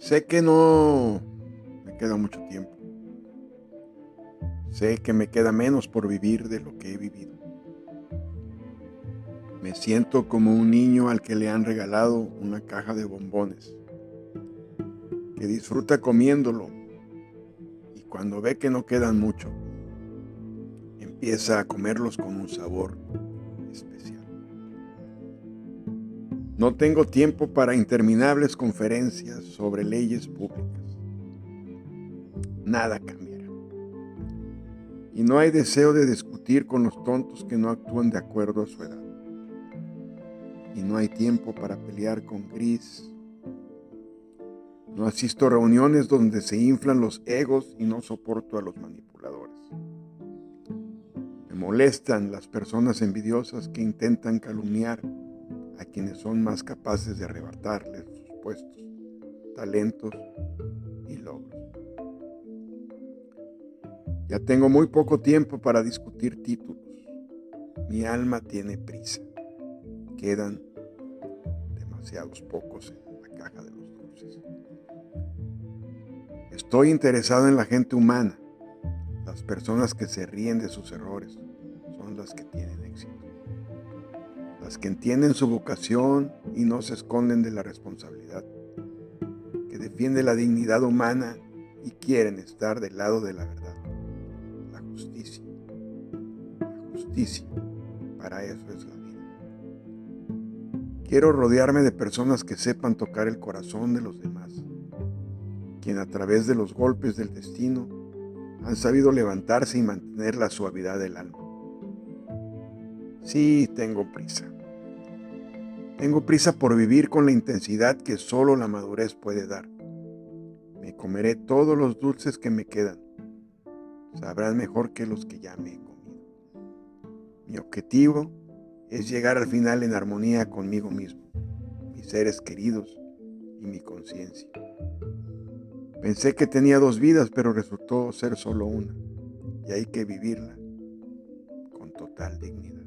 Sé que no me queda mucho tiempo. Sé que me queda menos por vivir de lo que he vivido. Me siento como un niño al que le han regalado una caja de bombones, que disfruta comiéndolo y cuando ve que no quedan mucho, empieza a comerlos con un sabor especial. No tengo tiempo para interminables conferencias sobre leyes públicas. Nada cambiará. Y no hay deseo de discutir con los tontos que no actúan de acuerdo a su edad y no hay tiempo para pelear con Gris. No asisto a reuniones donde se inflan los egos y no soporto a los manipuladores. Me molestan las personas envidiosas que intentan calumniar a quienes son más capaces de arrebatarles sus puestos, talentos y logros. Ya tengo muy poco tiempo para discutir títulos. Mi alma tiene prisa quedan demasiados pocos en la caja de los dulces. Estoy interesado en la gente humana. Las personas que se ríen de sus errores son las que tienen éxito. Las que entienden su vocación y no se esconden de la responsabilidad. Que defienden la dignidad humana y quieren estar del lado de la verdad. La justicia. La justicia. Para eso es la Quiero rodearme de personas que sepan tocar el corazón de los demás, quien a través de los golpes del destino han sabido levantarse y mantener la suavidad del alma. Sí, tengo prisa. Tengo prisa por vivir con la intensidad que solo la madurez puede dar. Me comeré todos los dulces que me quedan. Sabrán mejor que los que ya me he comido. Mi objetivo es llegar al final en armonía conmigo mismo, mis seres queridos y mi conciencia. Pensé que tenía dos vidas, pero resultó ser solo una, y hay que vivirla con total dignidad.